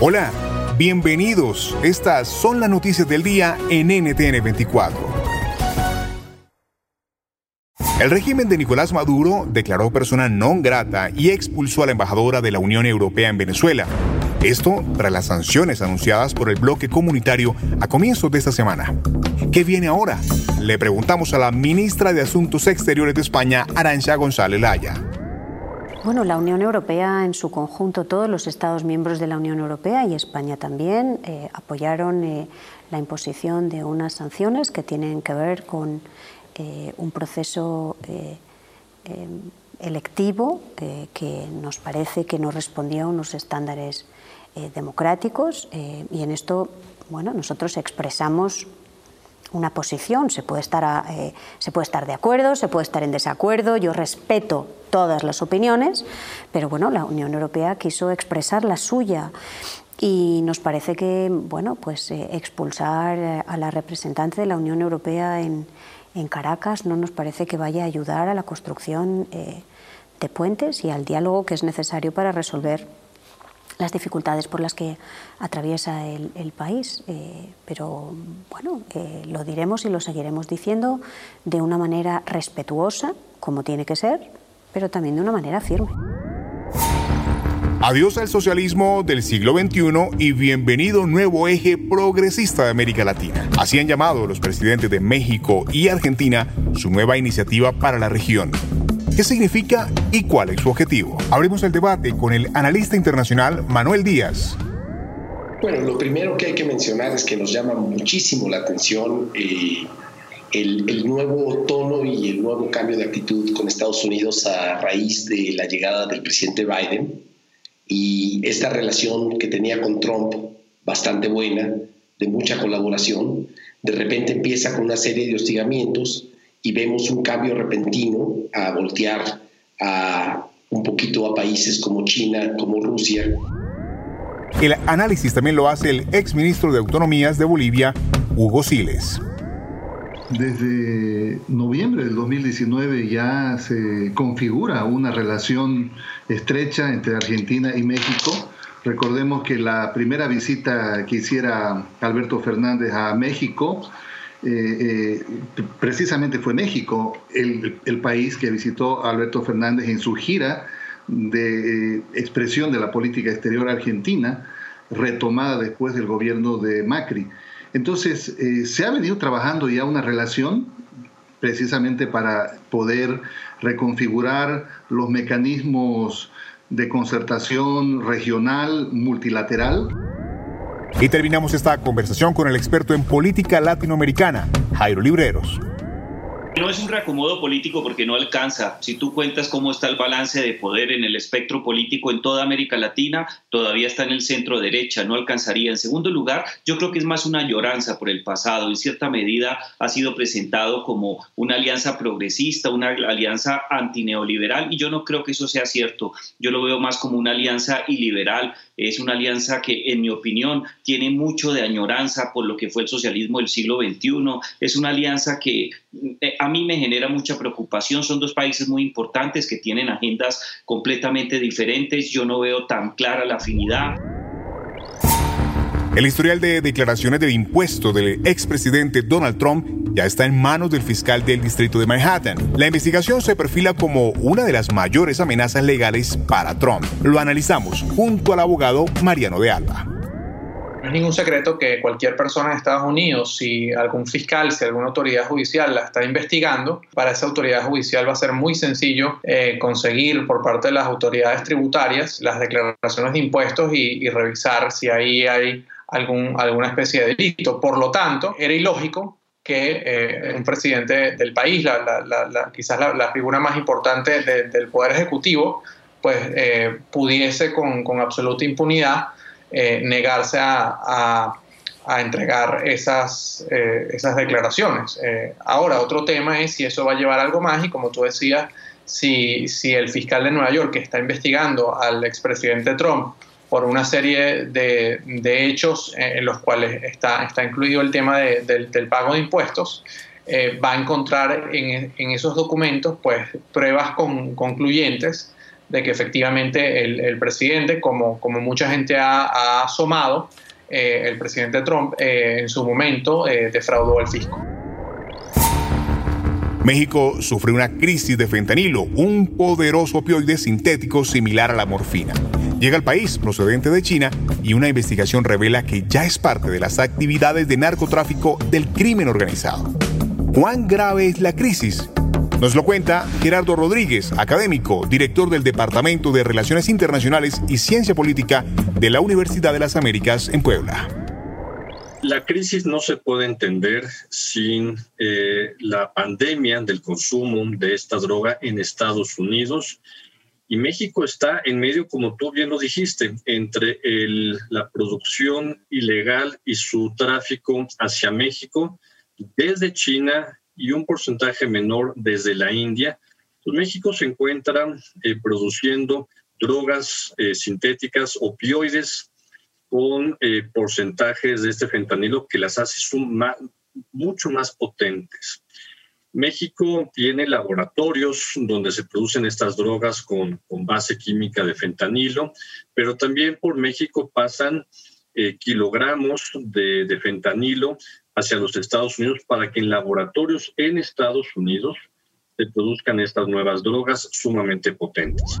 Hola, bienvenidos. Estas son las noticias del día en NTN 24. El régimen de Nicolás Maduro declaró persona non grata y expulsó a la embajadora de la Unión Europea en Venezuela. Esto tras las sanciones anunciadas por el bloque comunitario a comienzos de esta semana. ¿Qué viene ahora? Le preguntamos a la ministra de Asuntos Exteriores de España, Arancha González Laya. Bueno, la Unión Europea en su conjunto, todos los Estados miembros de la Unión Europea y España también eh, apoyaron eh, la imposición de unas sanciones que tienen que ver con eh, un proceso electivo que nos parece que no respondía a unos estándares democráticos y en esto, bueno, nosotros expresamos una posición, se puede, estar eh, se puede estar de acuerdo, se puede estar en desacuerdo, yo respeto todas las opiniones, pero bueno, la Unión Europea quiso expresar la suya y nos parece que bueno, pues, eh, expulsar eh, a la representante de la Unión Europea en, Caracas no nos parece que vaya a ayudar a la construcción de puentes y al diálogo que es necesario para resolver las dificultades por las que atraviesa el, país. Eh, pero bueno, eh, lo diremos y lo seguiremos diciendo de una manera respetuosa, como tiene que ser, pero también de una manera firme. Adiós al socialismo del siglo XXI y bienvenido nuevo eje progresista de América Latina. Así han llamado los presidentes de México y Argentina su nueva iniciativa para la región. ¿Qué significa y cuál es su objetivo? Abrimos el debate con el analista internacional Manuel Díaz. Bueno, lo primero que hay que mencionar es que nos llama muchísimo la atención eh, el, nuevo tono y el nuevo cambio de actitud con Estados Unidos a raíz de la llegada del presidente Biden y esta relación que tenía con Trump bastante buena, de mucha colaboración, de repente empieza con una serie de hostigamientos y vemos un cambio repentino a voltear a un poquito a países como China, como Rusia. El análisis también lo hace el exministro de Autonomías de Bolivia, Hugo Siles. Desde noviembre del 2019 ya se configura una relación estrecha entre Argentina y México. Recordemos que la primera visita que hiciera Alberto Fernández a México eh, eh, precisamente fue México el, país que visitó Alberto Fernández en su gira de eh, expresión de la política exterior argentina, retomada después del gobierno de Macri. Entonces, se ha venido trabajando ya una relación precisamente para poder reconfigurar los mecanismos de concertación regional, multilateral. Y terminamos esta conversación con el experto en política latinoamericana, Jairo Libreros. No es un reacomodo político porque no alcanza. Si tú cuentas cómo está el balance de poder en el espectro político en toda América Latina, todavía está en el centro derecha, no alcanzaría. En segundo lugar, yo creo que es más una lloranza por el pasado. En cierta medida ha sido presentado como una alianza progresista, una alianza antineoliberal y yo no creo que eso sea cierto. Yo lo veo más como una alianza iliberal. Es una alianza que, en mi opinión, tiene mucho de añoranza por lo que fue el socialismo del siglo XXI. Es una alianza que eh, a mí me genera mucha preocupación. Son dos países muy importantes que tienen agendas completamente diferentes. Yo no veo tan clara la afinidad. El historial de declaraciones de impuestos del expresidente Donald Trump ya está en manos del fiscal del distrito de Manhattan. La investigación se perfila como una de las mayores amenazas legales para Trump. Lo analizamos junto al abogado Mariano de Alba. No es ningún secreto que cualquier persona en Estados Unidos, si algún fiscal, si alguna autoridad judicial la está investigando, para esa autoridad judicial va a ser muy sencillo eh, conseguir por parte de las autoridades tributarias las declaraciones de impuestos y, revisar si ahí hay algún, alguna especie de delito. Por lo tanto, era ilógico que eh, un presidente del país, quizás la, figura más importante del Poder Ejecutivo, pues eh, pudiese con, con absoluta impunidad eh, negarse a, entregar esas, eh, esas declaraciones. Eh, ahora, otro tema es si eso va a llevar algo más y como tú decías, si, si el fiscal de Nueva York que está investigando al expresidente Trump por una serie de, de hechos en los cuales está, está incluido el tema del pago de impuestos, va a encontrar en, en, esos documentos pues, pruebas con, concluyentes de que efectivamente el, presidente, como, como mucha gente ha, asomado, eh, el presidente Trump eh, en su momento eh, defraudó al fisco. México sufre una crisis de fentanilo, un poderoso opioide sintético similar a la morfina. Llega al país procedente de China y una investigación revela que ya es parte de las actividades de narcotráfico del crimen organizado. ¿Cuán grave es la crisis? Nos lo cuenta Gerardo Rodríguez, académico, director del Departamento de Relaciones Internacionales y Ciencia Política de la Universidad de las Américas en Puebla. La crisis no se puede entender sin eh, la pandemia del consumo de esta droga en Estados Unidos. Y México está en medio, como tú bien lo dijiste, entre la producción ilegal y su tráfico hacia México desde China y un porcentaje menor desde la India. Pues México se encuentra eh, produciendo drogas eh, sintéticas, opioides, con eh, porcentajes de este fentanilo que las hace mucho más potentes. México tiene laboratorios donde se producen estas drogas con, base química de fentanilo, pero también por México pasan kilogramos de, de, fentanilo hacia los Estados Unidos para que en laboratorios en Estados Unidos se produzcan estas nuevas drogas sumamente potentes.